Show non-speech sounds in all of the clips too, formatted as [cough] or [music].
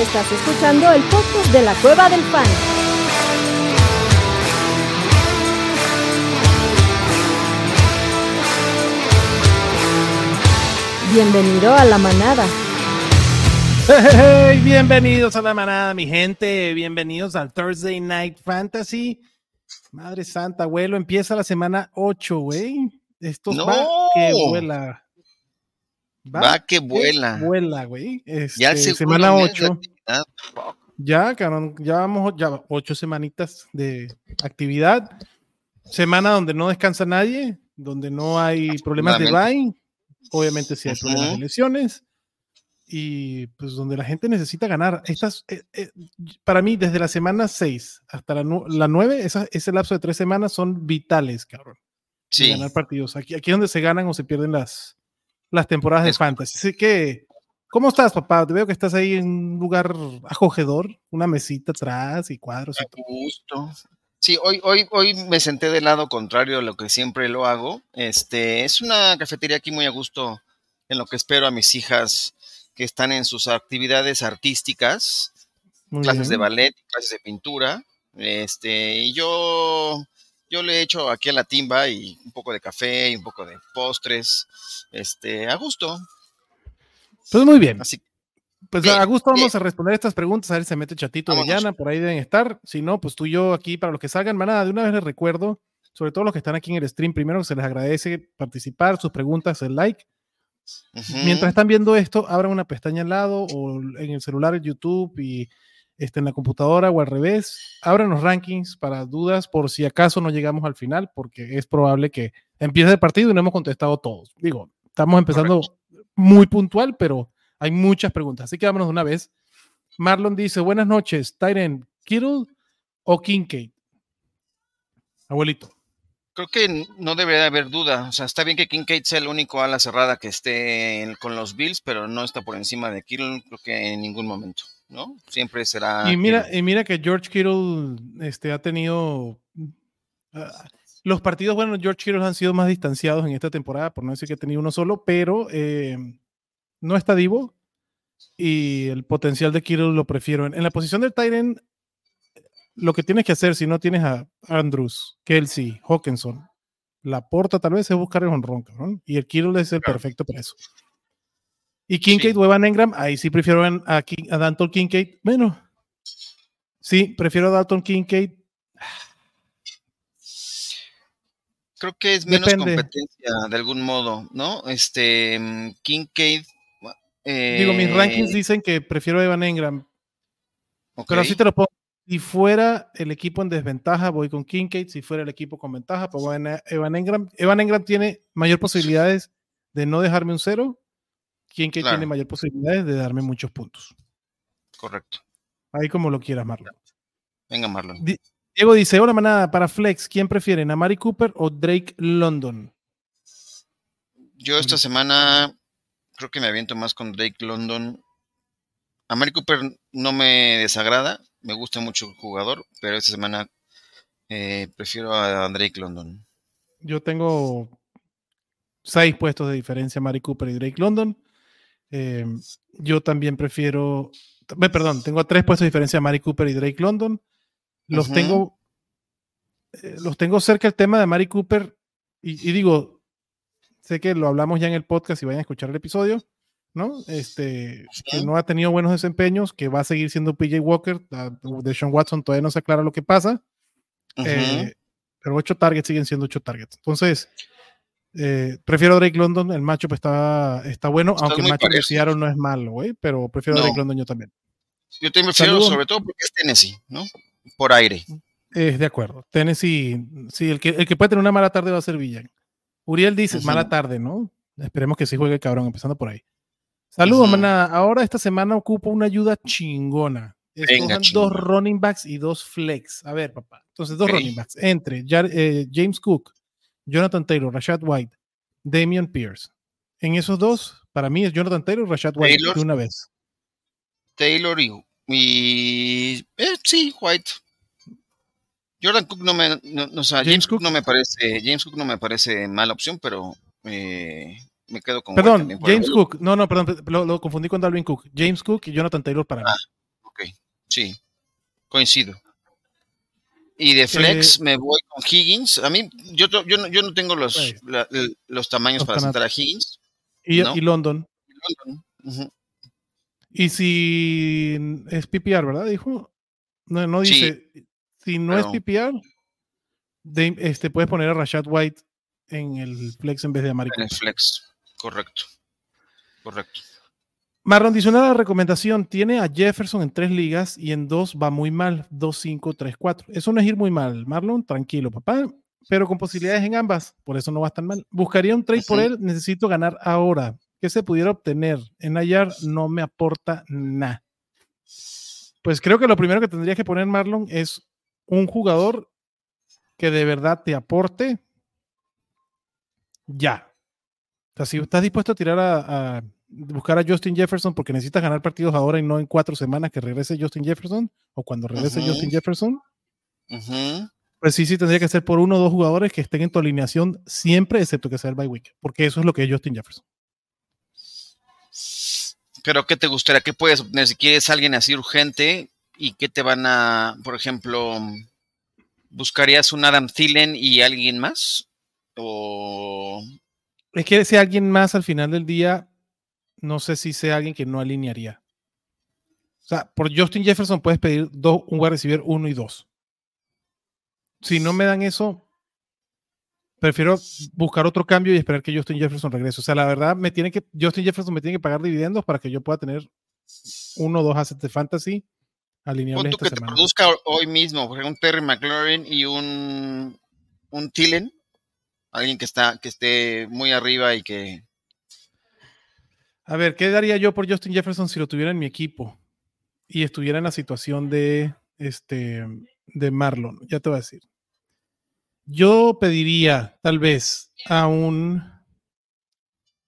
Estás escuchando el podcast de la Cueva del Fan. Bienvenido a la manada. Hey, bienvenidos a la manada, mi gente. Bienvenidos al Thursday Night Fantasy. Madre santa, abuelo, empieza la semana 8, güey. Esto No. va que vuela. Va que vuela. vuela, güey. Ya Este, segundo semana mes de 8. actividad. Ya, cabrón, ya vamos, ya ocho semanitas de actividad. Semana donde no descansa nadie, donde no hay problemas de bye. Obviamente sí hay problemas de Ujú. lesiones. Y pues donde la gente necesita ganar. Estas, eh, eh, para mí, desde la semana 6 hasta la, la 9, esa- ese lapso de tres semanas son vitales, cabrón. de Sí, ganar partidos. Aquí, aquí es donde se ganan o se pierden las, las temporadas de fantasy. Así que, ¿cómo estás, papá? Te veo que estás ahí en un lugar acogedor, una mesita atrás y cuadros a gusto. Sí, hoy, hoy, hoy me senté del lado contrario a lo que siempre lo hago. Este, es una cafetería aquí muy a gusto en lo que espero a mis hijas que están en sus actividades artísticas, Muy clases de ballet, clases de pintura. Este, y yo, yo le echo aquí a la timba y un poco de café y un poco de postres. Este, a gusto. Pues muy bien. Así Pues bien, a gusto vamos bien. a responder estas preguntas. A ver si se mete Chatito de. Llana, por ahí deben estar. Si no, pues tú y yo aquí para los que salgan. Manada, de una vez les recuerdo, sobre todo los que están aquí en el stream, primero que se les agradece participar, sus preguntas, el like. Mientras están viendo esto, abran una pestaña al lado o en el celular, en YouTube y este, en la computadora o al revés. Abran los rankings para dudas por si acaso no llegamos al final, porque es probable que empiece el partido y no hemos contestado todos. Digo, estamos empezando muy puntual, pero hay muchas preguntas. Así que vámonos de una vez. Marlon dice: Buenas noches, Tyren, Kittle o Kincaid. Abuelito. Creo que no debería haber duda. O sea, está bien que Kincaid sea el único ala cerrada que esté con los Bills, pero no está por encima de Kittle, creo que en ningún momento, ¿no? Siempre será. Y mira, Kittle. y mira que George Kittle este, ha tenido. ah, los partidos, bueno, George Kittle han sido más distanciados en esta temporada, por no decir que ha tenido uno solo, pero eh, no está divo y el potencial de Kittle lo prefiero. En, en la posición del Tyren, lo que tienes que hacer si no tienes a Andrews, Kelsey, Hawkinson, la porta tal vez es buscar el honrón, cabrón. Y el Kittle es el Claro. perfecto para eso. Y Kincaid Sí. o Evan Engram, ahí sí prefiero a, a, Kin- a Danton Kincaid. Bueno, sí, prefiero a Dalton Kincaid. Creo que es menos Depende. competencia de algún modo, ¿no? Este. mm, Kincaid. Digo, mis eh, rankings dicen que prefiero a Evan Engram, pero así te lo pongo. Si fuera el equipo en desventaja, voy con Kincaid. Si fuera el equipo con ventaja, pues voy a Evan Engram. Evan Engram tiene mayor posibilidades de no dejarme un cero. Kincaid Claro. tiene mayor posibilidades de darme muchos puntos. Correcto. Ahí como lo quieras, Marlon. Venga, Marlon. Di- Diego dice, hola manada, para Flex, ¿quién prefieren, a Mari Cooper o Drake London? Yo esta semana creo que me aviento más con Drake London. A Mari Cooper no me desagrada, me gusta mucho el jugador, pero esta semana eh, prefiero a Drake London. Yo tengo seis puestos de diferencia, Mari Cooper y Drake London. Eh, yo también prefiero, perdón, tengo tres puestos de diferencia, Mari Cooper y Drake London. Los Ujú. tengo, eh, los tengo cerca el tema de Mari Cooper y, y digo, sé que lo hablamos ya en el podcast y vayan a escuchar el episodio, ¿no? Este, que no ha tenido buenos desempeños, que va a seguir siendo PJ Walker, de Sean Watson todavía no se aclara lo que pasa. Ujú. Eh, pero ocho targets siguen siendo ocho targets. Entonces, eh, prefiero Drake London. El matchup está, está bueno, Están aunque el matchup de. Seattle no es malo, güey, pero prefiero No. Drake London yo también. Yo también prefiero, Saludos. sobre todo porque es Tennessee, ¿no? Por aire. Es de acuerdo. Tennessee, sí, el que, el que puede tener una mala tarde va a ser Villan. Uriel dice, mala tarde, ¿no? Esperemos que sí juegue el cabrón, empezando por ahí. Saludos, Ujú. manada. Ahora esta semana ocupo una ayuda chingona. Dos running backs y dos flex. A ver, papá. Entonces, dos running backs. Entre Jar- eh, James Cook, Jonathan Taylor, Rashad White, Damian Pierce. En esos dos, para mí es Jonathan Taylor, Rashad White Taylor. de una vez. Taylor y, y eh, sí, White. Jordan Cook no me, no, no, o sea, James James, Cook Cook. no me parece, James Cook no me parece mala opción, pero eh, me quedo con Perdón, James el- Cook. No, no, perdón, lo, lo confundí con Dalvin Cook. James Cook y Jonathan Taylor para mí. Ah, Ok, sí, coincido. Y de flex Eh, me voy con Higgins. A mí, yo, yo, no, yo no tengo los, la- el- los tamaños Los para sentar a Higgins. Y, ¿no? y London. Y si es PPR, ¿verdad? Dijo. No, no Sí. dice. Si no es PPR, de- este, puedes poner a Rashad White en el flex en vez de Amari En el flex, correcto. Correcto. Marlon dice una recomendación. Tiene a Jefferson en tres ligas y en dos va muy mal. 2, 5, 3, 4. Eso no es ir muy mal, Marlon. Tranquilo, papá. Pero con posibilidades en ambas. Por eso no va tan mal. Buscaría un trade por él. Necesito ganar ahora. ¿Qué se pudiera obtener? En Ayar no me aporta nada. Pues creo que lo primero que tendrías que poner, Marlon, es un jugador que de verdad te aporte ya. O sea, si estás dispuesto a tirar a, a buscar a Justin Jefferson porque necesitas ganar partidos ahora y no en cuatro semanas que regrese Justin Jefferson o cuando regrese. Justin Jefferson, pues sí, sí tendría que ser por uno o dos jugadores que estén en tu alineación siempre, excepto que sea el bye week, porque eso es lo que es Justin Jefferson. Pero ¿qué te gustaría? ¿Qué puedes obtener si quieres alguien así urgente? ¿Y qué te van a, por ejemplo, buscarías un Adam Thielen y alguien más? O Es que si alguien más al final del día, no sé si sea alguien que no alinearía. O sea, por Justin Jefferson puedes pedir dos, un wide receiver uno y dos. Si no me dan eso, prefiero buscar otro cambio y esperar que Justin Jefferson regrese. O sea, la verdad, me tiene que, Justin Jefferson me tiene que pagar dividendos para que yo pueda tener uno o dos assets de fantasy alineables esta que te produzca hoy mismo, por ejemplo, un Terry McLaurin y un, un. Alguien que está, que esté muy arriba y que. A ver, ¿qué daría yo por Justin Jefferson si lo tuviera en mi equipo y estuviera en la situación de este de Marlon? Ya te voy a decir. Yo pediría tal vez a un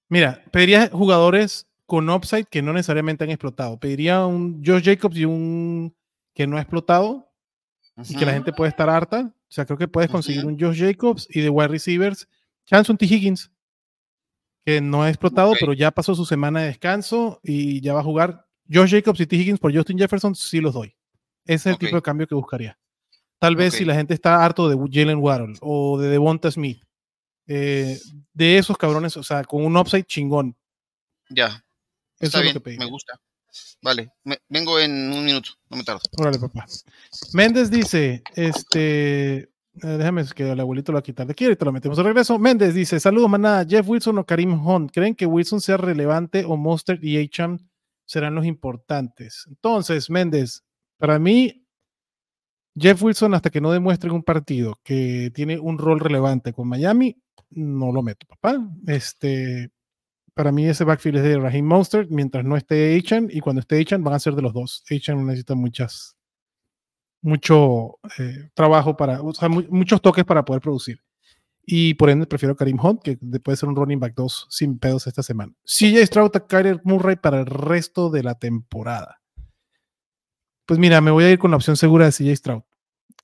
Mira, pediría jugadores con upside que no necesariamente han explotado. Pediría un Josh Jacobs y un que no ha explotado y que la gente puede estar harta. O sea, creo que puedes conseguir un Josh Jacobs y de wide receivers, chance un T. Higgins, que no ha explotado, pero ya pasó su semana de descanso y ya va a jugar. Josh Jacobs y T. Higgins por Justin Jefferson, sí los doy. Ese es el tipo de cambio que buscaría. Tal vez si la gente está harto de Jalen Waddle o de Devonta Smith, eh, de esos cabrones, o sea, con un upside chingón. Ya. Eso Está es bien, lo que pediría. me gusta. Vale, me- vengo en un minuto, no me tardo. Órale, papá. Méndez dice, este, eh, déjame que el abuelito lo va a quitar de aquí, ahorita lo metemos de regreso. Méndez dice, saludos, maná, Jeff Wilson o Karim Hunt, ¿creen que Wilson sea relevante o Monster y Acham serán los importantes? Entonces, Méndez, para mí, Jeff Wilson, hasta que no demuestre en un partido que tiene un rol relevante con Miami, no lo meto, papá. Este, para mí ese backfield es de Raheem Monster, mientras no esté Achan, y cuando esté Achan van a ser de los dos. Achan necesita muchas, mucho eh, trabajo para, o sea, mu- muchos toques para poder producir. Y por ende prefiero Karim Hunt, que de- puede ser un running back 2 sin pedos esta semana. CJ Stroud a Kyler Murray para el resto de la temporada. Pues mira, me voy a ir con la opción segura de CJ Stroud.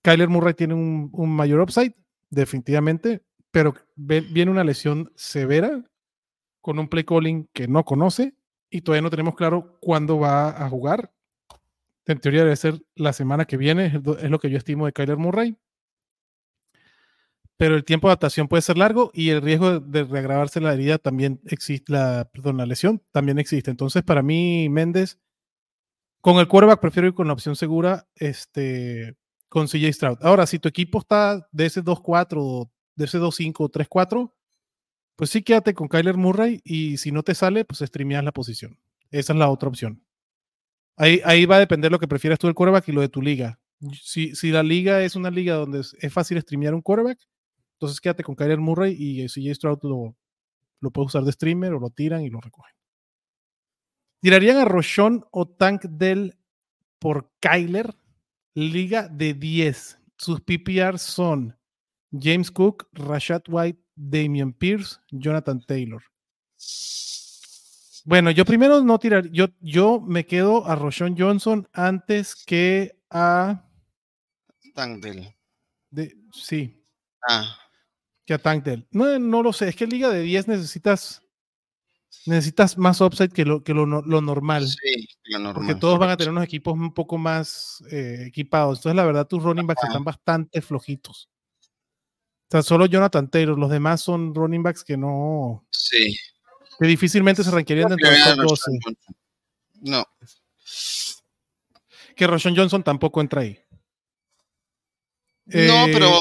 Kyler Murray tiene un, un mayor upside, definitivamente, pero ve- viene una lesión severa con un play calling que no conoce y todavía no tenemos claro cuándo va a jugar. En teoría debe ser la semana que viene, es lo- que yo estimo de Kyler Murray. Pero el tiempo de adaptación puede ser largo y el riesgo de, reagravarse la herida también existe, la, perdón, la lesión también existe. Entonces, para mí, Méndez, con el quarterback prefiero ir con la opción segura, este, con CJ Stroud. Ahora, si tu equipo está de ese 2-4 o de ese 2-5 o 3-4, pues sí quédate con Kyler Murray y si no te sale, pues streameas la posición. Esa es la otra opción. Ahí, ahí va a depender lo que prefieras tú del quarterback y lo de tu liga. Si, si la liga es una liga donde es, fácil streamear un quarterback, entonces quédate con Kyler Murray y eh, CJ Stroud lo, lo puedes usar de streamer o lo tiran y lo recogen. ¿Tirarían a Roshon o Tank Dell por Kyler? Liga de 10. Sus PPR son James Cook, Rashad White, Damian Pierce, Jonathan Taylor. Bueno, yo primero no tirar, yo, yo me quedo a Roshon Johnson antes que a Tank del. de, sí, Ah, que a Tank Dell. No, no lo sé, es que Liga de 10 necesitas necesitas más upside que lo, que lo, lo normal. Sí, lo normal. Porque todos van a tener unos equipos un poco más eh, equipados. Entonces, la verdad, tus running backs Ajá. están bastante flojitos. O sea, solo Jonathan Taylor. Los demás son running backs que no. Sí. Que difícilmente se ranquearían dentro Primera top 12. Rashad Johnson. No, Que Roshan Johnson tampoco entra ahí. no, Eh, pero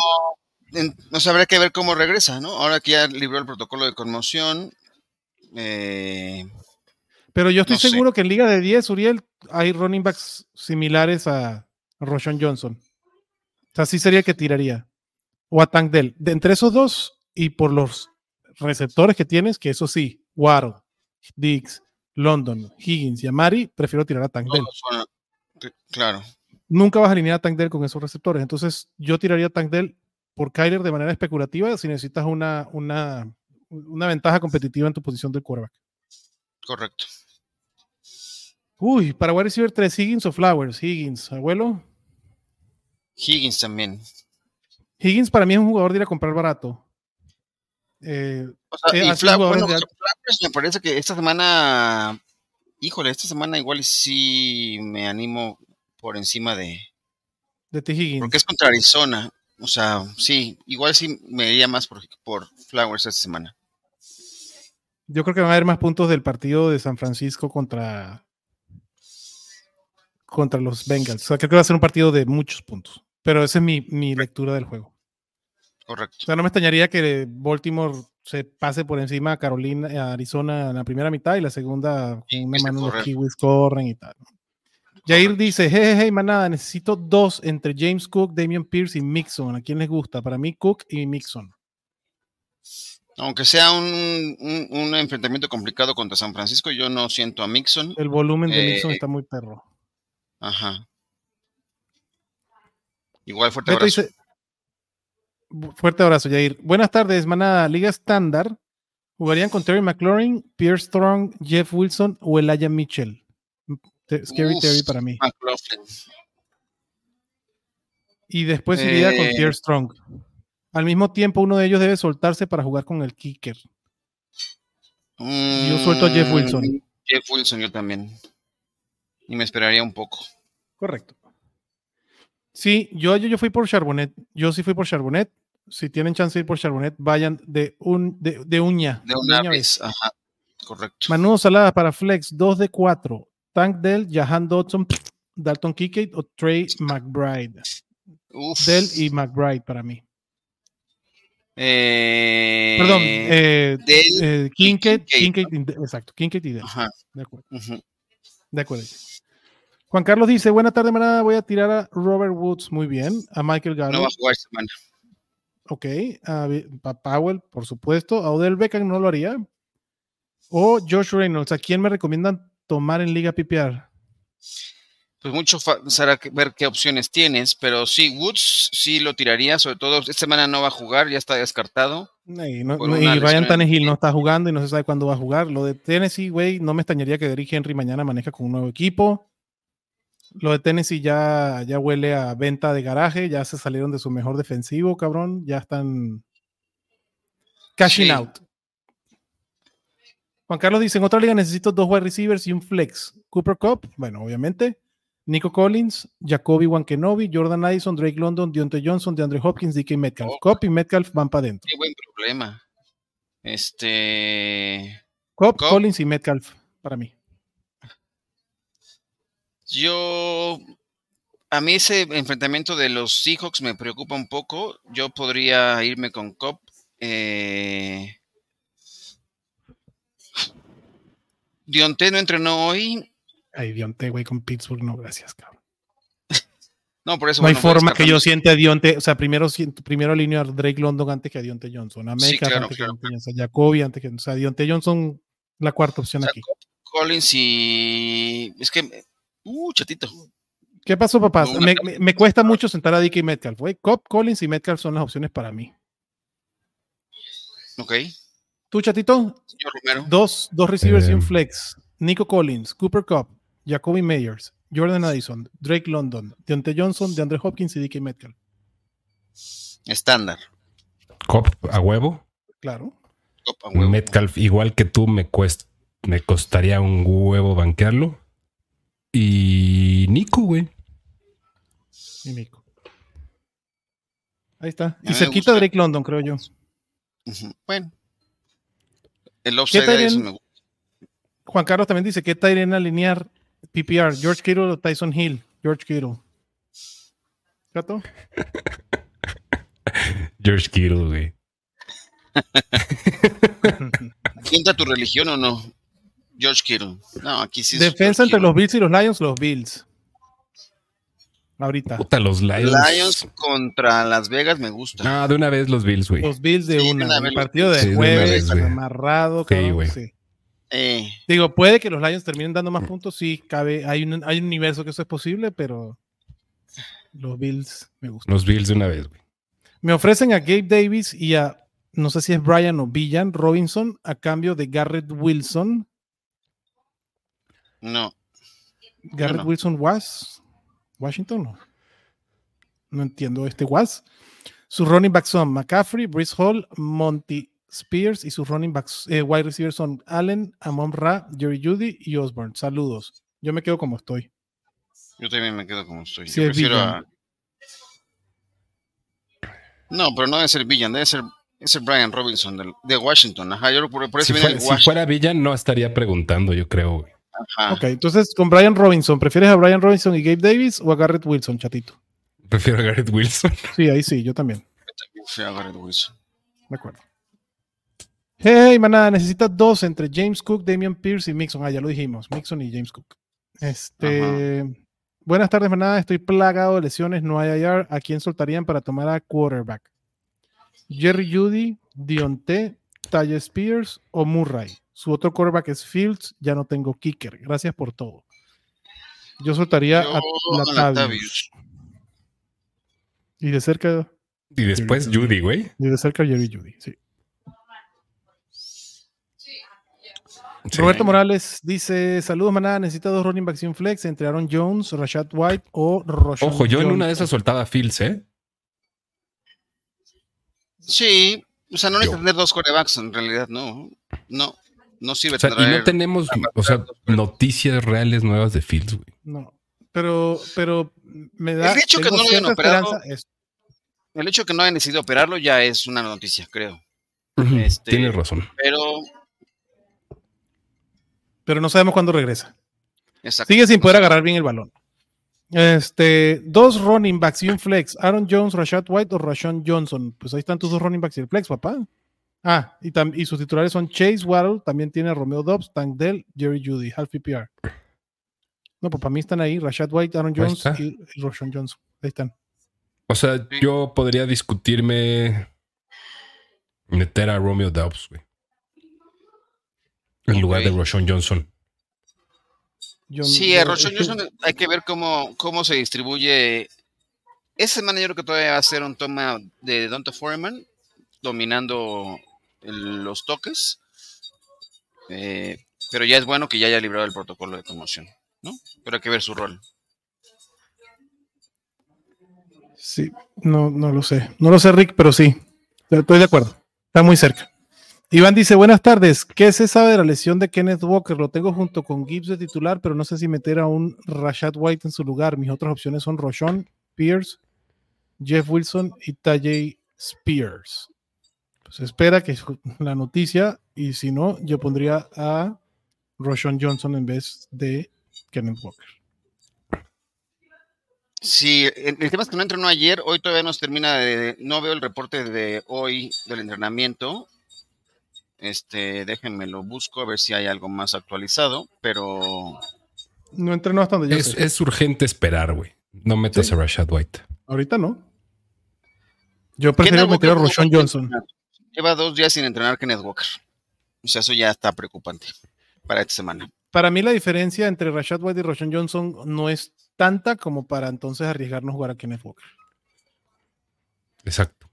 sea, habría que ver cómo regresa, ¿no? Ahora que ya libró el protocolo de conmoción. eh, Pero yo estoy no sé. seguro que en Liga de 10, Uriel, hay running backs similares a Roshan Johnson. O sea, sí sería el que tiraría. O a Tank Dell. De entre esos dos y por los receptores que tienes, que eso sí, Waddle, Diggs, London, Higgins y Amari, prefiero tirar a Tank Dell. claro. Nunca vas a alinear a Tank Dell con esos receptores. Entonces, yo tiraría a Tank Dell por Kyler de manera especulativa si necesitas una, una, una ventaja competitiva en tu posición del quarterback. Correcto. Uy, para wide receiver 3, Higgins o Flowers. Higgins, abuelo. Higgins también. Higgins para mí es un jugador de ir a comprar barato. Eh, O sea, Eh, y bueno, de me parece que esta semana, híjole, esta semana igual sí me animo por encima de, de T. Higgins. porque es contra Arizona. O sea, sí, igual sí me iría más por, por Flowers esta semana. Yo creo que van a haber más puntos del partido de San Francisco contra, contra los Bengals. O sea, creo que va a ser un partido de muchos puntos. Pero esa es mi, mi lectura del juego. Correcto. O sea, no me extrañaría que Baltimore se pase por encima a Carolina, a Arizona en la primera mitad y la segunda con una mano los correr. kiwis corren y tal. Jair Correcto. dice, hey, hey, hey, manada, necesito dos entre James Cook, Damian Pierce y Mixon. ¿A quién les gusta? Para mí, Cook y Mixon. Aunque sea un, un- un enfrentamiento complicado contra San Francisco, yo no siento a Mixon. El volumen de Eh, Mixon está muy perro. Ajá. Igual fuerte Beto abrazo. dice, "Bu- fuerte abrazo, Jair. Buenas tardes, manada. Liga estándar. ¿Jugarían con Terry McLaurin, Pierre Strong, Jeff Wilson o Elijah Mitchell? Te- Scary Uf, Terry para mí. McLaughlin. Y después iría con Eh, Pierre Strong. Al mismo tiempo, uno de ellos debe soltarse para jugar con el kicker. Yo suelto a Jeff Wilson. Mm, Jeff Wilson, yo también. Y me esperaría un poco. Correcto. Sí, yo, yo, yo fui por Charbonnet. Yo sí fui por Charbonnet. Si tienen chance de ir por Charbonnet, vayan de, un, de, de uña. De una uña vez. Ajá. Correcto. Manudo Salada para Flex, 2 de 4. Tank Dell, Jahan Dodson, Dalton Kincaid o Trey McBride. Uf. Dell y McBride para mí. Eh, Perdón, eh, Dell eh, Kincaid, Kincaid. Kincaid y- exacto, Kincaid y Dell. Ajá. De acuerdo, de acuerdo. Juan Carlos dice, buena tarde, manada, voy a tirar a Robert Woods, muy bien, a Michael No Gallup, va a jugar esta semana. ok, a, Powell, por supuesto, a Odell Beckham no lo haría, o Josh Reynolds, ¿a quién me recomiendan tomar en Liga PPR? Pues mucho será ver qué opciones tienes, pero sí, Woods sí lo tiraría, sobre todo esta semana no va a jugar, ya está descartado. Y, no- no- y Ryan Tannehill no está jugando y no se sabe cuándo va a jugar. Lo de Tennessee, güey, no me extrañaría que Derrick Henry mañana maneja con un nuevo equipo. Lo de Tennessee ya, ya huele a venta de garaje, ya se salieron de su mejor defensivo, cabrón. Ya están cashing Sí. out. Juan Carlos dice, en otra liga necesito dos wide receivers y un flex. Cooper Cup, bueno, obviamente. Nico Collins, Jacoby Wankenobi, Jordan Addison, Drake London, Deontay Johnson, DeAndre Hopkins, DK Metcalf. Oh. Cup y Metcalf van para adentro. Qué buen problema. Este, Cobb. Collins y Metcalf para mí. Yo, a mí ese enfrentamiento de los Seahawks me preocupa un poco. Yo podría irme con Cobb. Eh, Dionte no entrenó hoy. Ay, Dionte, güey, con Pittsburgh, no, gracias, cabrón. [laughs] No, por eso. No hay bueno, forma que yo siente a Dionte, o sea, primero, primero alineo a Drake London antes que a Dionte Johnson, a Sí, claro, antes claro, que Johnson, a Jacoby antes que, o sea, Dionte Johnson, la cuarta opción O sea, aquí. Collins y. Es que. Uh, chatito. ¿Qué pasó, papá? Me, me- me cuesta mucho sentar a DK Metcalf, güey. Cobb, Collins y Metcalf son las opciones para mí. Ok. ¿Tú, chatito? Señor Romero. Dos, dos receivers y un Eh. flex. Nico Collins, Cooper Cup, Jacoby Meyers, Jordan Addison, Drake London, Deontay Johnson, DeAndre Hopkins y DK Metcalf. Estándar. Cop a huevo. Claro. Copa, huevo. Metcalf, igual que tú, me cuesta, me costaría un huevo banquearlo. Y Nico, güey. Y Nico. Ahí está. Y cerquita gusta. Drake London, creo yo. Bueno. El offside ahí eso me gusta. Juan Carlos también dice, ¿qué Tyrion alinear PPR? ¿George Kittle o Tyson Hill? George Kittle. ¿Gato? George Kittle, güey. [laughs] ¿Tienta tu religión o no? George Kittle. No, aquí sí es Defensa entre Kittle. los Bills y los Lions, los Bills. Ahorita. Puta, los Lions. Lions contra Las Vegas me gusta. No, de una vez los Bills, güey. Los Bills de Sí, de una. una El vez partido de una jueves, vez, amarrado. Sí, güey. sí. Eh, Digo, puede que los Lions terminen dando más puntos, sí, cabe, hay un, hay un universo que eso es posible, pero los Bills me gustan. Los Bills de una vez, güey. Me ofrecen a Gabe Davis y a, no sé si es Brian o Villan Robinson, a cambio de Garrett Wilson. No. Garrett no. Wilson was Washington, no. No entiendo este was. Sus running backs son McCaffrey, Brice Hall, Monty Spears y sus running backs eh, wide receivers son Allen, Amon Ra, Jerry Judy y Osborne. Saludos. Yo me quedo como estoy. Yo también me quedo como estoy. Sí, Yo es prefiero Villan. a. No, pero no debe ser Villan, debe ser, debe ser Brian Robinson del- de Washington. Ajá, yo por, por eso Si viene fuera, el si fuera Villa, no estaría preguntando, yo creo, güey. Ajá. Ok, entonces con Brian Robinson, ¿prefieres a Brian Robinson y Gabe Davis o a Garrett Wilson, chatito? Prefiero a Garrett Wilson. [laughs] Sí, ahí sí, yo también. Yo fui a Garrett Wilson. De acuerdo. Hey, manada, necesitas dos entre James Cook, Damian Pierce y Mixon. Ah, ya lo dijimos, Mixon y James Cook. Este. Buenas tardes, manada. Estoy plagado de lesiones. No hay IR. ¿A quién soltarían para tomar a quarterback? Jerry Judy, Dionte, Ty Spears o Murray. Su otro quarterback es Fields. Ya no tengo kicker. Gracias por todo. Yo soltaría Yo a Latavius. Latavius. Y de cerca, Y después Judy, güey. y de cerca Jerry Judy. Sí. Sí. Roberto Morales dice: Saludos, manada. Necesita dos running backs y un flex entre Aaron Jones, Rashad White o Roshan Ojo, yo en una de esas soltaba Fields, ¿eh? Sí, o sea, no necesitas tener dos corebacks en realidad, no. No, no sirve O sea, y no tenemos, [laughs] o sea, noticias reales nuevas de Fields, güey. No, pero, pero me da. El hecho que no lo hayan operado- es- El hecho de que no hayan decidido operarlo ya es una noticia, creo. Este- Tienes razón. Pero, pero no sabemos cuándo regresa. exacto. Sigue sin poder agarrar bien el balón. Este, dos running backs y un flex. Aaron Jones, Rashad White o Rashawn Johnson. Pues ahí están tus dos running backs y el flex, papá. Ah, y, sus titulares son Chase Waddle, también tiene a Romeo Dobbs, Tank Dell, Jerry Judy, half PPR. No, pues para mí están ahí Rashad White, Aaron Jones y, y Rashawn Johnson. Ahí están. O sea, Sí. yo podría discutirme meter a Romeo Dobbs, güey. En lugar de. Roshan Johnson. Yo- Sí, yo- a Rochon es que- Johnson hay que ver cómo, cómo se distribuye. Ese semana yo creo que todavía va a ser un toma de Donta Foreman, dominando los toques. Eh, pero ya es bueno que ya haya librado el protocolo de conmoción, ¿no? Pero hay que ver su rol. Sí, no, no lo sé. No lo sé, Rick, pero sí. Estoy de acuerdo. Está muy cerca. Iván dice, buenas tardes. ¿Qué se sabe de la lesión de Kenneth Walker? Lo tengo junto con Gibbs de titular, pero no sé si meter a un Rashad White en su lugar. Mis otras opciones son Roshon, Pierce, Jeff Wilson y Tajay Spears. Pues espera que la noticia y si no, yo pondría a Roshon Johnson en vez de Kenneth Walker. Sí, el, tema es que no entrenó ayer, hoy todavía no se termina de, no veo el reporte de hoy del entrenamiento. Este, déjenme lo busco a ver si hay algo más actualizado, pero No entrenó hasta donde yo Es, sé. es urgente esperar, güey. No metas Sí. a Rashad White. Ahorita no. Yo prefiero meter a puede Johnson. Lleva dos días sin entrenar Kenneth Walker. O sea, eso ya está preocupante para esta semana. Para mí la diferencia entre Rashad White y Roshon Johnson no es tanta como para entonces arriesgarnos a jugar a Kenneth Walker. Exacto.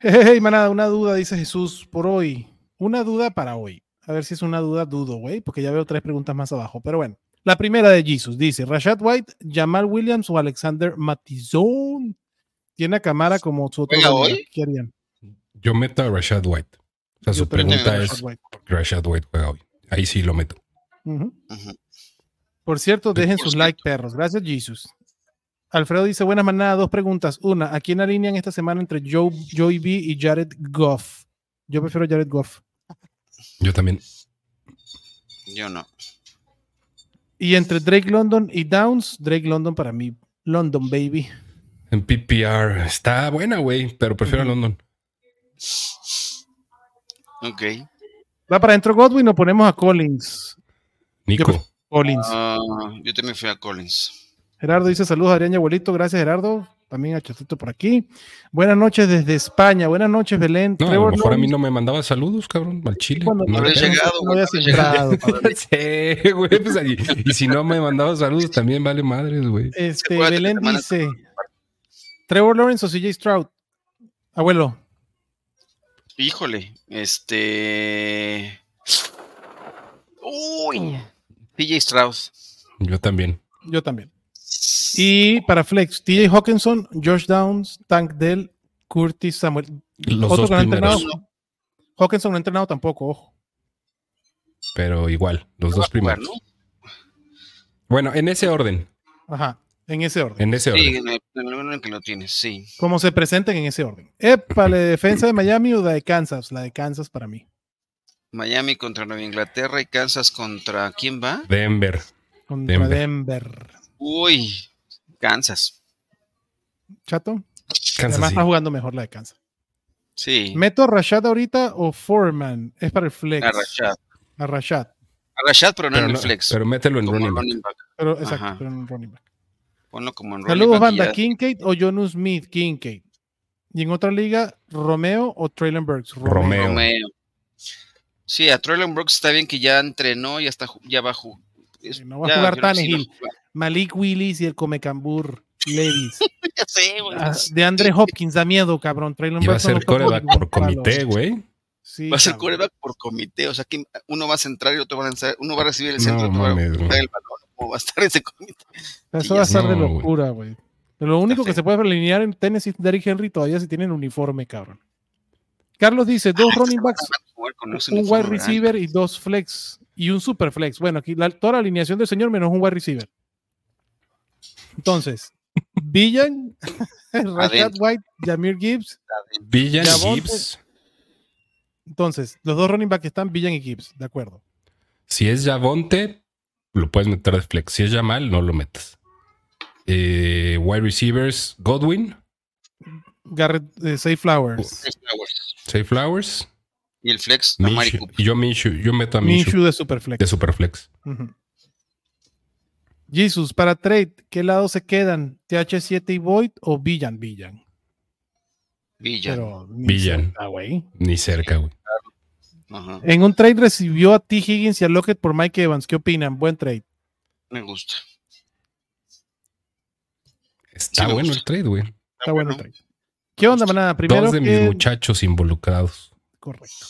Hey, hey, manada, una duda, dice Jesús, por hoy. Una duda para hoy. A ver si es una duda, dudo, güey, porque ya veo tres preguntas más abajo. Pero bueno, la primera de Jesus dice: Rashad White, Jamal Williams o Alexander Matizón. Tiene a Camara como su otro. ¿Juega running hoy? back. Yo meto a Rashad White. O sea, Yo su pregunta es: Rashad White. ¿por qué Rashad White juega hoy? Ahí sí lo meto. Por cierto, Por dejen sus cierto. like, perros. Gracias, Jesus. Alfredo dice, buenas manada, dos preguntas. Una, ¿a quién alinean esta semana entre Joe, Joey B y Jared Goff? Yo prefiero Jared Goff. Yo también. Yo no. Y entre Drake London y Downs, Drake London para mí. London, baby. En PPR está buena, güey, pero prefiero a. London. Ok. Va para adentro Godwin o ponemos a Collins. Nico. Yo- Collins. Ah, yo también fui a Collins. Gerardo dice saludos, Adrián y abuelito. Gracias, Gerardo. También a Chatito por aquí. Buenas noches desde España. Buenas noches, Belén. No, a lo Trevor mejor a mí no me mandaba saludos, cabrón, al Chile. cuando No, habías no llegado, no no [laughs] entrado, cabrón. Sí, güey, pues ahí- y si no me mandaba saludos, también vale madres, güey. Este, Belén dice Trevor Lawrence o CJ Stroud. Abuelo, Híjole, este. Uy. PJ Strauss. Yo también. yo también. Y para Flex, TJ Hawkinson, Josh Downs, Tank Dell, Curtis Samuel. Los Otro dos que no ha entrenado. primeros, Hawkinson no ha entrenado tampoco, ojo. pero igual, los dos Jugar, primeros. ¿no? Bueno, en ese orden, Ajá, en ese orden. en ese Sí, orden. en el, en el orden en que lo tienes, sí. Como se presenten en ese orden. Epa, ¿la defensa de Miami o la de Kansas? La de Kansas para mí. Miami contra Nueva Inglaterra y Kansas contra quién va? Denver. Contra Denver. Denver. Uy, Kansas. Chato. Kansas Además está jugando mejor la de Kansas. Sí. ¿Meto a Rashad ahorita o Foreman? Es para el flex. A Rashad. A Rashad. A Rashad, pero no Pero, en el no- flex. pero mételo en running back. Pero, exacto, Ajá. pero en running back. Ponlo como en Saludos, y banda. Kincaid o Jonu Smith. Kincaid. Y en otra liga, Romeo o Traylon Burks. Romeo. Romeo. Sí, a Traylon Brooks está bien que ya entrenó, está, ju- ya va a jugar. Sí, no va a jugar Tannehill. Malik Willis y el Comecambur. Levis. [laughs] Ya sé, güey. Ah, de Andre Hopkins da miedo, cabrón. Traylon Y va a Burks no ser coreback por comité, güey. Sí, va a ser coreback por comité, o sea que uno va a centrar y otro va a lanzar, uno va a recibir el No centro, otro va a el balón, ¿cómo va a estar ese comité? Eso va a estar de No, locura, güey. Lo único que se puede alinear en Tennessee Derrick Henry todavía si tienen uniforme, cabrón. Carlos dice, dos running backs, un wide receiver y dos flex. Y un super flex. Bueno, aquí la- toda la alineación del señor menos un wide receiver. Entonces, [laughs] Villan, [laughs] Rashad. White, Jamir Gibbs. Villan. Gibbs. Entonces, los dos running backs están Villan y Gibbs, de acuerdo. Si es Javonte, lo puedes meter de flex. Si es Jamal, no lo metas. Eh, wide receivers, Godwin, Garrett, eh, Say Flowers. Tres Flowers. Say Flowers, Y el flex, Minshew. Y yo Minshew, yo meto a Minshew Minshew de super flex. de Superflex. Ujú. Jesus, para trade, ¿qué lado se quedan? ¿TH7 y Void o Villan? Villan. Ni Villan. cerca, güey. Ni cerca, güey. Ajá, En un trade recibió a T. Higgins y a Lockett por Mike Evans. ¿Qué opinan? Buen trade. me gusta. Está Sí bueno gusta. el trade, güey. Está bueno el trade. ¿Qué onda, manada? Primero Dos de mis muchachos involucrados. Correcto.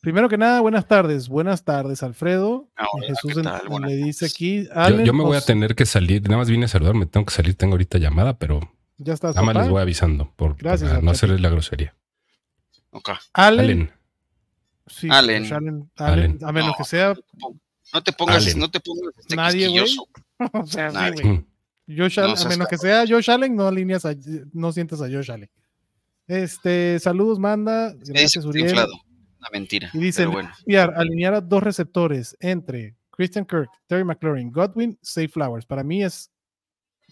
Primero que nada, buenas tardes. Buenas tardes, Alfredo. Hola, Jesús ¿qué en- le dice aquí. Yo, me voy a Os- tener que salir. Nada más vine a saludar. Me tengo que salir. Tengo ahorita llamada, pero Ya estás. nada más papá. les voy avisando. Por, Gracias, para no hacerles la grosería. Ok. Allen. Allen. Sí, Allen. pues, Allen, Allen. Allen, A menos No. que sea. No te pongas, Allen. no te pongas este Nadie, güey. [laughs] o sea, sí, Nadie. güey. Mm. Josh Allen, No a menos que sea Josh Allen, no alineas a, no sientes a Josh Allen. Este, saludos, manda. Gracias, Uriel. Una mentira. Y dice, bueno. Alinear a dos receptores entre Christian Kirk, Terry McLaurin, Godwin, Say Flowers. Para mí es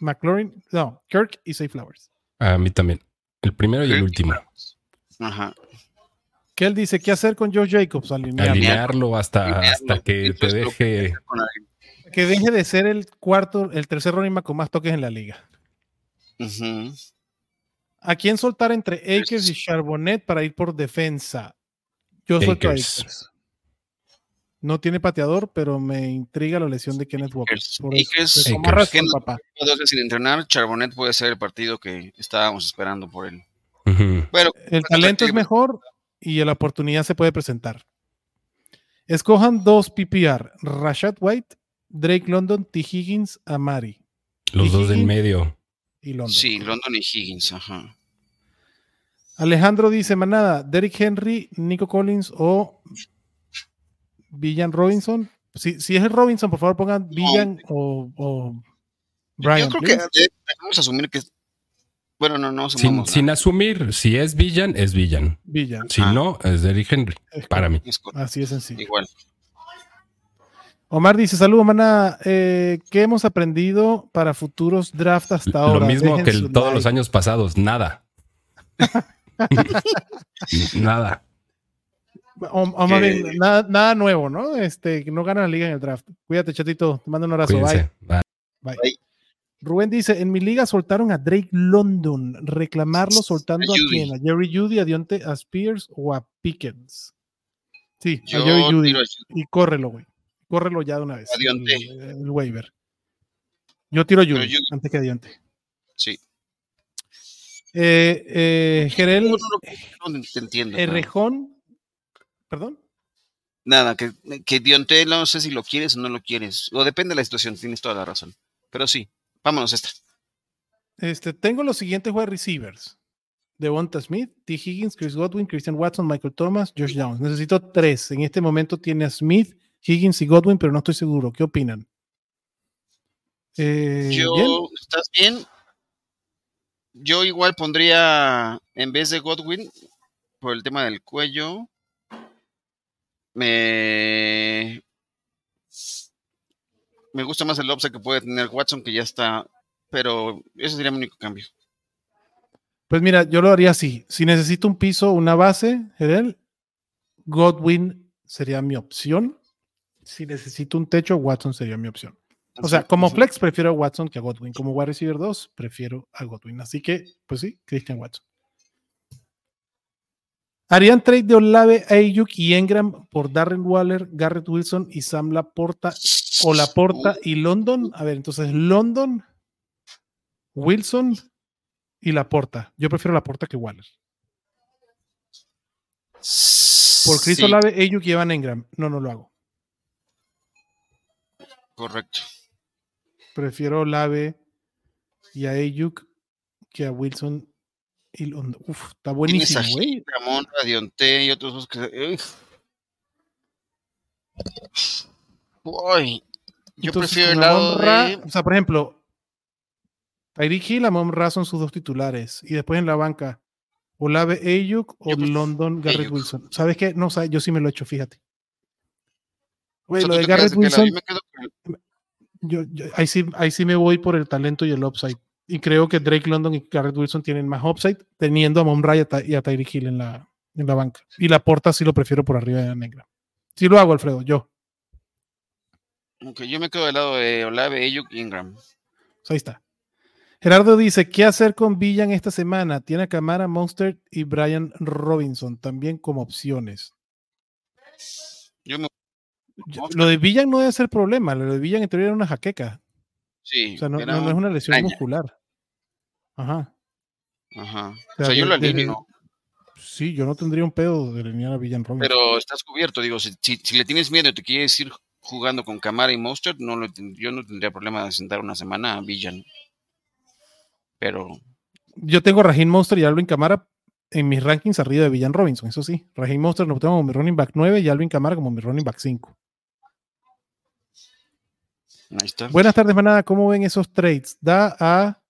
McLaurin, no, Kirk y Say Flowers. A mí también. El primero y el y último. Ajá. Que él dice, ¿qué hacer con Josh Jacobs? Alinearlo. Alinearlo hasta, Alinearlo. hasta que te deje. Que deje de ser el cuarto, el tercer running back con más toques en la liga. ¿A quién soltar entre Akers y Charbonnet para ir por defensa? Yo suelto a Akers. No tiene pateador, pero me intriga la lesión de Kenneth Walker. Akers. Por eso, Akers. pues, como Akers. razón, papá. Sin entrenar, Charbonnet puede ser el partido que estábamos esperando por él. Bueno, El talento es mejor y la oportunidad se puede presentar. Escojan dos PPR: Rashad White, Drake London, T. Higgins, Amari Los dos del medio. y London. Sí, London y Higgins, ajá. Alejandro dice: Manada, Derrick Henry, Nico Collins o Villan Robinson. Si, si es el Robinson, por favor pongan Villan o, o Brian. Yo creo please. que debemos asumir que. Bueno, no, no Sin, sin asumir, si es villan, es villan. Villan. Si Ah. no, es Derrick Henry, Es para mí. Es Así de sencillo. Igual. Omar dice: Saludos, mana. Eh, ¿Qué hemos aprendido para futuros drafts hasta ahora? Lo mismo Dejen que el- todos like. los años pasados, nada. [laughs] [laughs] nada. O, o más Que- bien, nada, nada nuevo, ¿no? Este, no gana la liga en el draft. Cuídate, chatito. Te mando un abrazo. Bye. Cuídense. Bye. Bye. Bye. Rubén dice, en mi liga soltaron a Drake London, reclamarlo soltando A quién, a Jerry Judy, a Dionte, a Spears o a Pickens. Sí, Yo a Jerry Judy. a- Y córrelo, güey. Córrelo ya de una vez. A Dionte. El, el waiver. Yo tiro a Judy Judy. antes que a Dionte. Sí. Eh, eh, Jerel No, no, no, te entiendo. Errejón, perdón. Nada, que, que Dionte no sé si lo quieres o no lo quieres. O depende de la situación, tienes toda la razón. Pero sí, vámonos esta. Este, tengo los siguientes wide receivers. Devonta Smith, T. Higgins, Chris Godwin, Christian Watson, Michael Thomas, Josh Downs. Necesito tres. En este momento tiene a Smith, Higgins y Godwin, pero no estoy seguro. ¿Qué opinan? Eh, Yo, bien. ¿estás bien? Yo igual pondría, en vez de Godwin, por el tema del cuello, me, me gusta más el upside que puede tener Watson, que ya está, pero ese sería mi único cambio. Pues mira, yo lo haría así. Si necesito un piso, una base, Jerel, Godwin sería mi opción. Si necesito un techo, Watson sería mi opción. O sea, como flex prefiero a Watson que a Godwin. Como wide receiver 2, prefiero a Godwin. Así que, pues sí, Christian Watson. Harían trade de Olave, Ayuk y Engram por Darren Waller, Garrett Wilson y Sam Laporta o Laporta y London. A ver, entonces London, Wilson y Laporta. Yo prefiero Laporta que Waller. Por Chris Sí, Olave, Ayuk y Evan Engram. No, no lo hago. correcto. Prefiero Olave y a Ayuk que a Wilson y London. Uf, está buenísimo, güey. Gil, Ramón, a Dionte y otros dos que... Uy, yo Entonces, prefiero el lado Ra- de... O sea, por ejemplo, Tyreek Hill, Amon Ra son sus dos titulares. Y después en la banca, Olave Ayuk o Yo London Garrett Ayuk. Wilson. ¿Sabes qué? No, sabe, yo sí me lo he hecho, fíjate. O sea, lo ¿tú de Garrett? Wilson, quedo el- yo- ahí, sí, ahí sí me voy por el talento y el upside. Y creo que Drake London y Garrett Wilson tienen más upside, teniendo a Amon Ra y a, Ty- y a Tyreek Hill en la, en la banca. Y la porta sí lo prefiero por arriba de la negra. Sí lo hago, Alfredo, yo. Ok, yo me quedo del lado de Olave, Ayuk y Ingram. Pues ahí está. Gerardo dice, ¿qué hacer con Villan esta semana? Tiene a Camara, Monster y Brian Robinson también como opciones. Yo me... Lo de Villan no debe ser problema. Lo de Villan en teoría era una jaqueca. Sí, O sea, no, no- no es un- una lesión muscular. Ajá. Ajá. O O sea, yo lo elimino, Sí, yo no tendría un pedo de alinear a Villan Robinson. pero estás cubierto. Digo, si, si, si le tienes miedo y te quieres ir jugando con Camara y Monster, no lo, yo no tendría problema de sentar una semana a Villan. Pero Yo tengo a Raheem Monster y Alvin Camara en mis rankings arriba de Villan Robinson, eso sí. Raheem Monster lo tengo como mi running back 9 y Alvin Camara como mi running back 5. Ahí está. Buenas tardes, manada. ¿Cómo ven esos trades? Da a,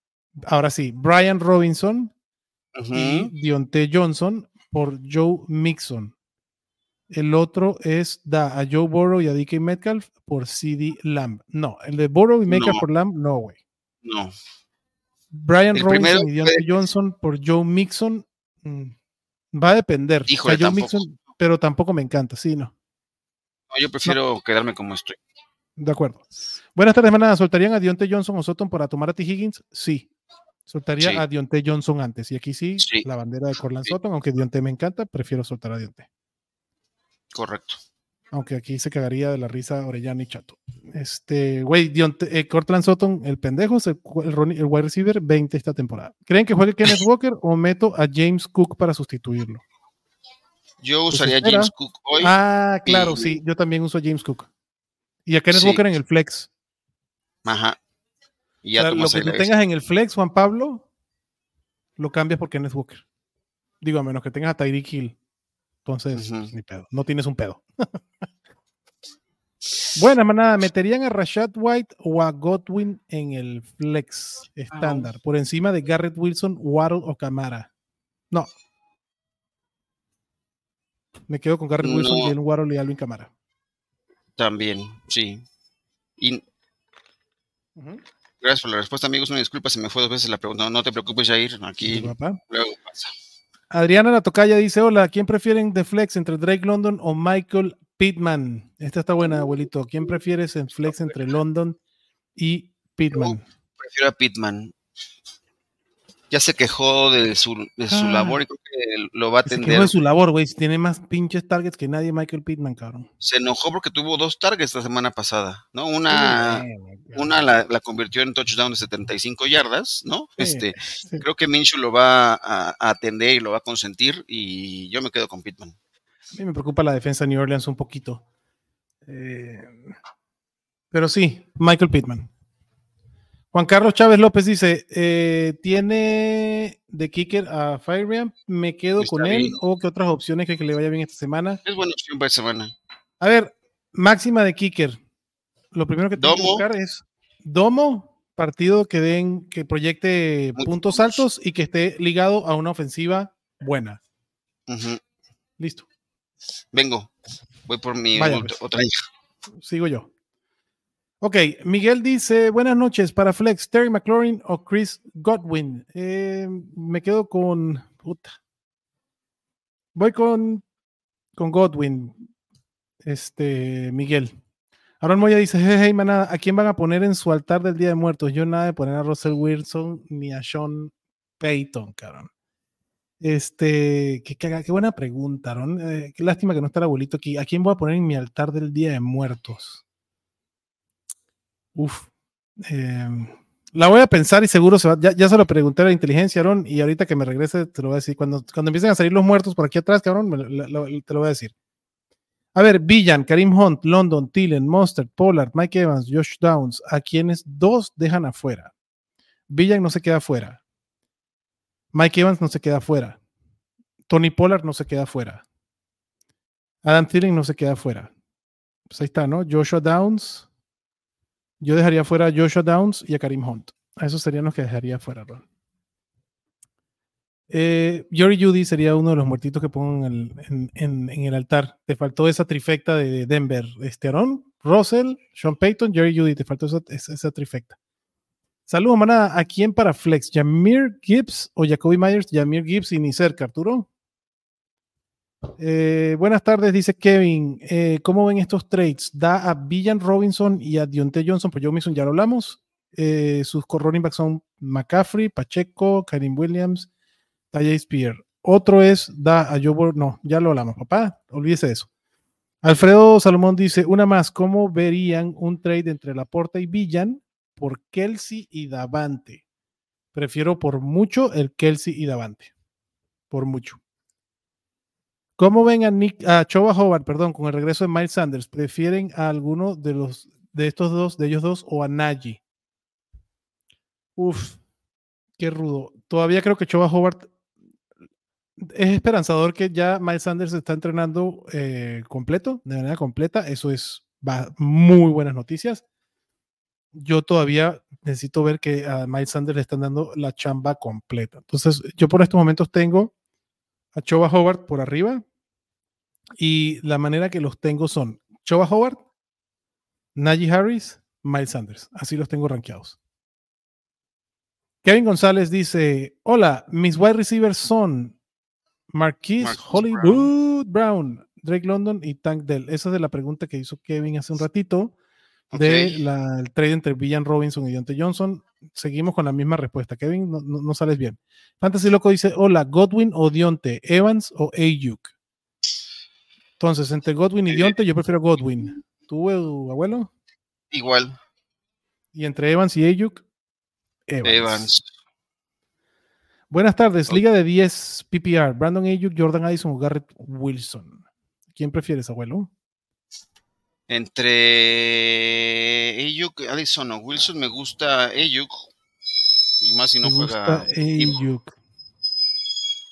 ahora sí, Brian Robinson Ujú. y Dionte Johnson por Joe Mixon. El otro es da a Joe Burrow y a DK Metcalf por CD Lamb. No, el de Burrow y Metcalf No. por Lamb, no, güey. No. Brian El Robinson primero y Dionte Johnson por Joe Mixon. mm, va a depender. O sea, Híjole, Joe tampoco. Mixon, pero tampoco me encanta, sí, no. No, yo prefiero quedarme como estoy. De acuerdo. Buenas tardes, manada. ¿Soltarían a Dionte Johnson o Sutton para tomar a T. Higgins? Sí. Soltaría Sí. a Dionte Johnson antes. Y aquí sí, Sí. la bandera de Corland Sí. Sutton, aunque Dionte me encanta, prefiero soltar a Dionte. Correcto. Aunque aquí se cagaría de la risa Orellana y Chato. Este, güey, Dionte, eh, Cortland Sutton, el pendejo, el, el, el wide receiver 20 esta temporada. ¿Creen que juegue Kenneth [laughs] Walker o meto a James Cook para sustituirlo? Yo Pues usaría a espera. James Cook hoy. Ah, claro, y- sí, yo también uso a James Cook. Y a Kenneth Sí. Walker en el flex. Ajá. Y O ya sea, lo que tú tengas en el flex, Juan Pablo, lo cambias por Kenneth Walker. Digo, a menos que tengas a Tyreek Hill. Entonces, pues, ni pedo. No tienes un pedo. [laughs] Buena manada, ¿meterían a Rashad White o a Godwin en el flex estándar por encima de Garrett Wilson, Waddle o Camara? No. Me quedo con Garrett Wilson, No. Jalen Waddle y Alvin Camara. También, sí. Y gracias por la respuesta, amigos. Una disculpa, se me fue dos veces la pregunta. No, no te preocupes, Jair. Aquí luego pasa. Adriana La Tocaya dice: Hola, ¿quién prefieren de flex entre Drake London o Michael Pittman? Esta está buena, abuelito. ¿Quién prefieres en flex entre London y Pittman? Prefiero a Pittman. Ya se quejó de su, de su Ah. labor y creo que lo va a Se atender. quedó de su labor, güey. Tiene más pinches targets que nadie, Michael Pittman, cabrón. Se enojó porque tuvo dos targets la semana pasada, ¿no? Una, una la, la convirtió en touchdown de 75 yardas, ¿no? Sí, Este, sí. creo que Minshew lo va a, a atender y lo va a consentir y yo me quedo con Pittman. A mí me preocupa la defensa de New Orleans un poquito. Eh, pero sí, Michael Pittman. Juan Carlos Chávez López dice: eh, ¿Tiene de kicker a Fireman? ¿Me quedo Está con él o qué otras opciones que, que le vaya bien esta semana? Es buena opción para esta semana. A ver, máxima de kicker. Lo primero que tengo que buscar es Domo, partido que den, que proyecte puntos altos y que esté ligado a una ofensiva buena. Listo. Vengo, voy por mi Vaya, pues. otra hija. Sigo yo. Ok, Miguel dice, buenas noches para Flex, Terry McLaurin o Chris Godwin. Eh, me quedo con... Puta. Voy con, con Godwin, este, Miguel. Aaron Moya dice, hey, hey, manada, ¿a quién van a poner en su altar del Día de Muertos? Yo nada de poner a Russell Wilson ni a Sean Payton, cabrón. Este, qué, caga- qué buena pregunta, Aaron. Eh, qué lástima que no está el abuelito aquí. ¿A quién voy a poner en mi altar del Día de Muertos? Uf. em, la voy a pensar y seguro se va. Ya, ya se lo pregunté a la inteligencia, Aaron, y ahorita que me regrese te lo voy a decir. Cuando, cuando empiecen a salir los muertos por aquí atrás, cabrón, te lo voy a decir. A ver, Villan, Karim Hunt, London, Tillen, Monster, Pollard, Mike Evans, Josh Downs, a quienes dos dejan afuera. Villan no se queda afuera. Mike Evans no se queda afuera. Tony Pollard no se queda afuera. Adam Thielen no se queda afuera. Pues ahí está, ¿no? Joshua Downs. Yo dejaría fuera a Joshua Downs y a Karim Hunt. A esos serían los que dejaría fuera, Ron. Eh, Judy sería uno de los muertitos que pongo en el, altar. Te faltó esa trifecta de Denver. Este Aaron, Russell, Sean Payton, Jerry Judy. Te faltó esa, trifecta. Saludos, manada. ¿A quién para Flex? ¿Jamir Gibbs o Jacoby Myers? Jamir Gibbs y ni cerca. Eh, buenas tardes, dice Kevin. Eh, ¿Cómo ven estos trades? Da a Villan Robinson y a Dionte Johnson, pues Joe Mixon ya lo hablamos. Eh, sus running backs son McCaffrey, Pacheco, Karim Williams, Tajay Spear. Otro es da a Joe No, ya lo hablamos, papá. Olvídese de eso. Alfredo Salomón dice: Una más, ¿cómo verían un trade entre Laporta y Villan por Kelsey y Davante? Prefiero por mucho el Kelsey y Davante. Por mucho. ¿Cómo ven a, Nick, Choba Hobart, perdón, con el regreso de Miles Sanders? ¿Prefieren a alguno de los de estos dos, de ellos dos, o a Najee? Uf, qué rudo. Todavía creo que Choba Hobart es esperanzador que ya Miles Sanders está entrenando eh, completo, de manera completa. Eso es va, muy buenas noticias. Yo todavía necesito ver que a Miles Sanders le están dando la chamba completa. Entonces, yo por estos momentos tengo a Choba Howard por arriba y la manera que los tengo son Choba Howard, Najee Harris, Miles Sanders. Así los tengo rankeados. Kevin González dice: Hola, mis wide receivers son Marquise Hollywood Brown. Drake London y Tank Dell. Esa es de la pregunta que hizo Kevin hace un ratito de la- el trade entre Villan Robinson y Deontay Johnson. Seguimos con la misma respuesta. Kevin, no, no- no sales bien. Fantasy Loco dice: Hola, Godwin o Dionte, Evans o Ayuk. Entonces, entre Godwin y Eh, Dionte, yo prefiero Godwin. ¿Tú, eh, abuelo? Igual, Y entre Evans y Ayuk, Evans. Evans. Buenas tardes. Liga de 10 PPR. Brandon Ayuk, Jordan Addison o Garrett Wilson. ¿Quién prefieres, abuelo? Entre Ayuk, Addison o Wilson, me gusta Ayuk. Y más si no Me juega. gusta Ayuk.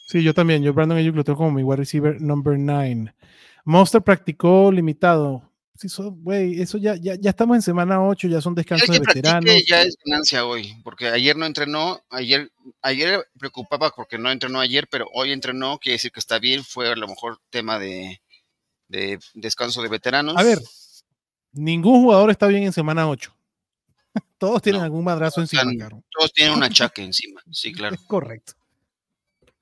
Sí, yo también. Yo Brandon Ayuk lo tengo como mi wide receiver number 9. Monster practicó limitado. Sí, son- güey, eso ya, ya, ya estamos en semana 8, ya son descansos de veteranos. ya es ganancia hoy, porque ayer no entrenó, ayer, ayer preocupaba porque no entrenó ayer, pero hoy entrenó, quiere decir que está bien, fue a lo mejor tema de, de descanso de veteranos. A ver, ningún jugador está bien en semana 8. [laughs] Todos tienen No, algún madrazo encima, están- caro. Todos tienen un [laughs] achaque encima, sí, claro. [laughs] Correcto.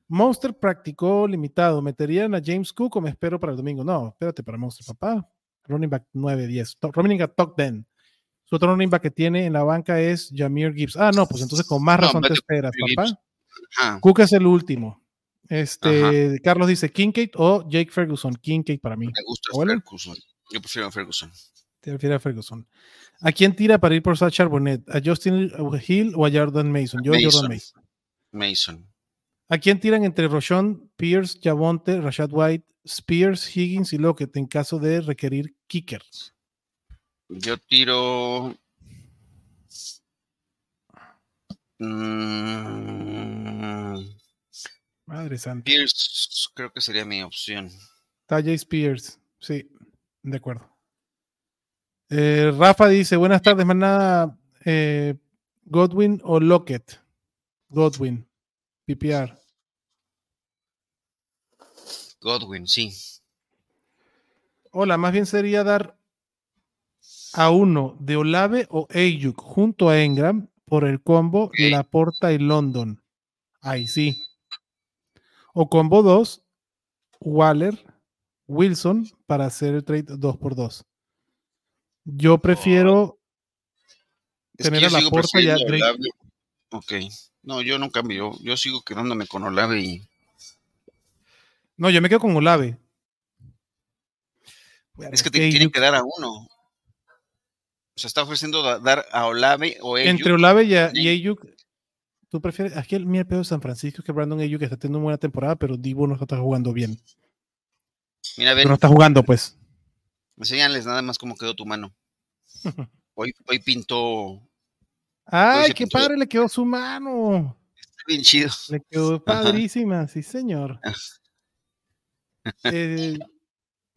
Monster practicó limitado. ¿Meterían a James Cook o me espero para el domingo? No, espérate para Monster, papá. Running back 9-10. To- Running back top 10. Su otro running back que tiene en la banca es Jameer Gibbs. Ah, no, pues entonces con más No, razón te esperas, papá. Ajá. Cook es el último. Este, Carlos dice Kincaid o Jake Ferguson. Kincaid para mí. Me gusta. Ferguson. Yo prefiero a Ferguson. Te refieres a Ferguson. ¿A quién tira para ir por Sacha Bonnet? ¿A Justin Hill o a Jordan Mason? Yo, Jordan Mason. Mason. Mason. ¿A quién tiran entre Roshon, Pierce, Javonte, Rashad White, Spears, Higgins y Lockett en caso de requerir kicker? Yo tiro. Mm, Madre santa. Pierce, creo que sería mi opción. Tajay Spears. Sí, de acuerdo. Eh, Rafa dice: Buenas tardes, manada. Eh, Godwin o Lockett. Godwin. PPR. Godwin, sí. Hola, más bien sería dar a uno de Olave o Ayuk junto a Engram por el combo Ok. Laporta y London. Ahí sí. O combo 2, Waller, Wilson para hacer el trade 2 por 2 Yo prefiero Es que tener yo a sigo Laporta y a Drake. Ok. No, yo no cambio. Yo, sigo quedándome con Olave y. No, yo me quedo con Olave. Es que te tienen Ayuk- que dar a uno. O sea, está ofreciendo da- dar a Olave o Ayuk. Entre Olave y, a- y Ayuk, ¿tú prefieres? Aquí el mira el pedo de San Francisco es que Brandon Ayuk está teniendo una buena temporada, pero Divo no está jugando bien. Mira, Pero no está jugando, pues. Enséñales nada más cómo quedó tu mano. [laughs] Hoy, hoy pintó. ¡Ay, qué padre le quedó su mano! Bien chido. Le quedó padrísima, sí, señor. Eh,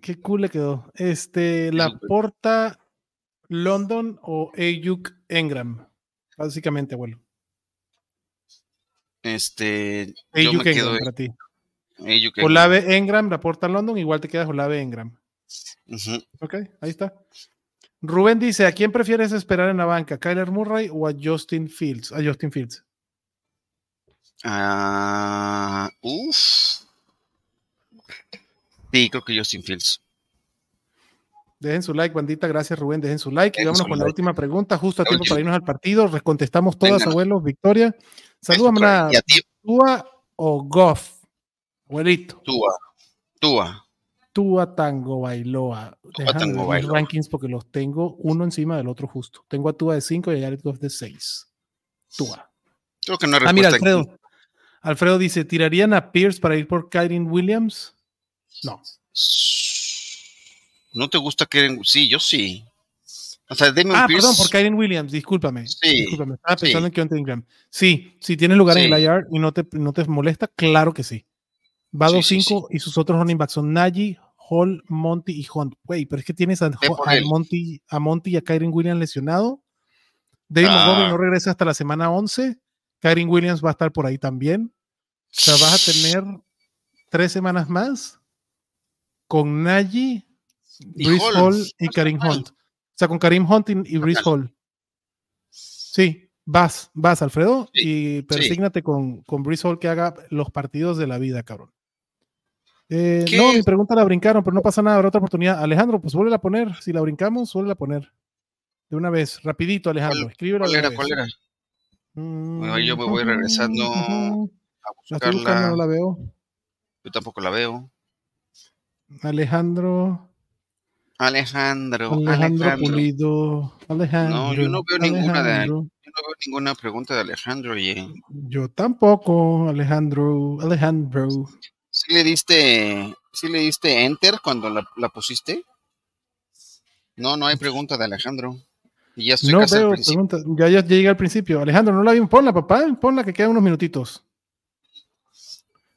qué cool le quedó. Este, la porta London o Ayuk Engram. Básicamente, abuelo. Este. Ayuk me quedo. Engram para ti. Olave Engram, la porta London, igual te quedas Olave Engram. Ok, ahí está. Rubén dice: ¿A quién prefieres esperar en la banca? ¿A Kyler Murray o a Justin Fields? A Justin Fields. Ah, uf. Sí, creo que Justin Fields. Dejen su like, bandita. Gracias, Rubén. Dejen su like. Y vámonos con la última pregunta, justo a tiempo para irnos al partido. Recontestamos todas, Venga. abuelos. Victoria. Salúdame a Tua o Goff. Abuelito. Tua. Tua. Tua Tango Bailoa. Déjame mis Bailoa. rankings porque los tengo uno encima del otro justo. Tengo a Tua de 5 y a Jared Goff de 6. Tua. Creo que no Ah, mira, Alfredo. Alfredo dice: ¿tirarían a Pierce para ir por Kyrin Williams? No. aquí. ¿No te gusta que Sí, yo sí. O sea, Damian Ah, Pierce. perdón, por Kyren Williams, discúlpame. Sí, discúlpame, estaba sí. pensando en Keontae Ingram. Sí, si tienes lugar en Sí. el IR y no te, no te molesta, claro que sí. Va Sí, 2-5 sí, y sus otros running backs son Najee, Hall, Monty y Hunt. Güey, pero es que tienes a. Monty, a Monty y a Kyren Williams lesionado. David Ah. Montgomery no regresa hasta la semana 11. Kyren Williams va a estar por ahí también. O sea, vas a tener tres semanas más con Najee, Y Brees Hall. Hall y Karim. Hunt. O sea, con Karim Hunt y y mal. Hall. Sí, vas, vas, Alfredo, Sí, y persígnate con, con Brees Hall que haga los partidos de la vida, cabrón. Eh, no, mi pregunta la brincaron, pero no pasa nada, habrá otra oportunidad. Alejandro, pues vuelve a poner. Si la brincamos, vuelve a poner. De una vez, rapidito, Alejandro. ¿Cuál- Escríbelo ¿Cuál era? ¿Cuál era? Mm, Bueno, ahí yo me voy regresando ujú. A La estoy buscando, no buscarla. la veo. Yo tampoco la veo. Alejandro, Alejandro. Alejandro, Alejandro. Pulido, Alejandro. No, yo no veo ninguna de-. Yo no veo ninguna pregunta de Alejandro. Oye. Yo tampoco, Alejandro, Alejandro. ¿Sí le diste, sí le diste enter cuando la, la pusiste? No, no hay pregunta de Alejandro. Y ya estoy No veo preguntas. Ya, ya llegué al principio. Alejandro, no la vi. Ponla, papá. Ponla que quedan unos minutitos.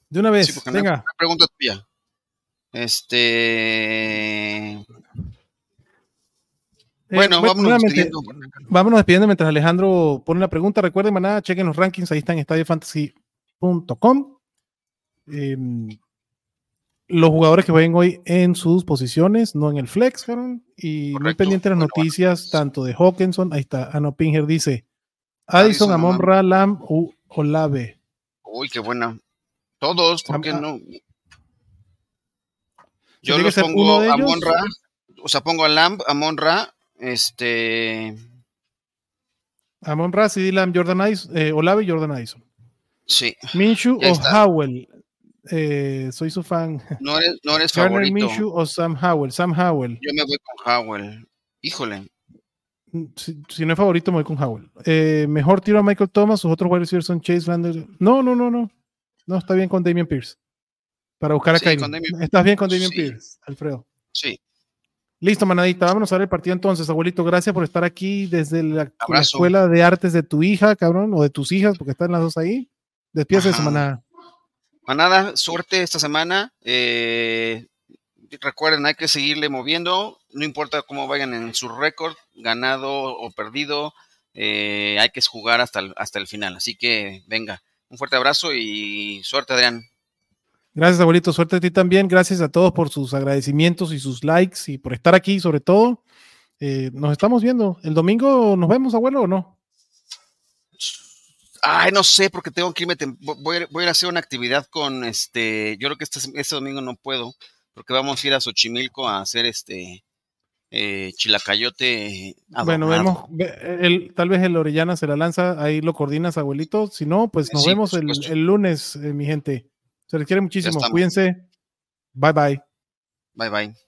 De una vez. Sí, Venga. Pregunta tuya. Este. Eh, Bueno, vámonos despidiendo. vámonos despidiendo mientras Alejandro pone la pregunta. Recuerden, maná, chequen los rankings, ahí está en estadiofantasy.com. Eh, los jugadores que vayan hoy en sus posiciones, no en el flex. Y muy pendiente de las Bueno, noticias, tanto de Hawkinson, ahí está, Ano Pinger dice, Addison, Amon Ra, Lam, U- Olave. Uy, qué buena. Todos, ¿por qué Ah, no? Yo los pongo a. Monra, o sea, pongo a Lamb, a Monra, este, Amon Ra, CD Lamb, Jordan Addison, eh, Olave y Jordan Addison. sí, Minshew Ya o está. Howell. Eh, soy su fan. no eres, no eres favorito. Minshew o Sam Howell. Sam Howell. Yo me voy con Howell. Híjole, Mm, Si, si no es favorito, me voy con Howell. Eh, mejor tiro a Michael Thomas, sus otros wide receivers son Chase Lander. No, no, no, no. No, está bien con Damian Pierce. Para buscar a Sí, Estás bien con Damian Sí. Pierce, Alfredo. sí, Listo, manadita. Vámonos a ver el partido entonces. Abuelito, gracias por estar aquí desde la, escuela de artes de tu hija, cabrón, o de tus hijas, porque están las dos ahí. Despídase de su manada. Manada, suerte esta semana. Eh, recuerden, hay que seguirle moviendo, no importa cómo vayan en su récord, ganado o perdido, eh, hay que jugar hasta el, hasta el final. Así que venga, un fuerte abrazo y suerte, Adrián. Gracias, abuelito. Suerte a ti también. Gracias a todos por sus agradecimientos y sus likes y por estar aquí, sobre todo. Eh, nos estamos viendo. ¿El domingo nos vemos, abuelo, o no? Ay, no sé, porque tengo que irme, voy, a- voy a ir a hacer una actividad con este, yo creo que este, este domingo no puedo, porque vamos a ir a Xochimilco a hacer este eh, chilacayote. Bueno, vemos. ve- El, tal vez el Orellana se la lanza, ahí lo coordinas, abuelito. Si no, pues nos Sí, por vemos el, el lunes, eh, mi gente. Se les quiere muchísimo. Cuídense. Bye bye. Bye bye.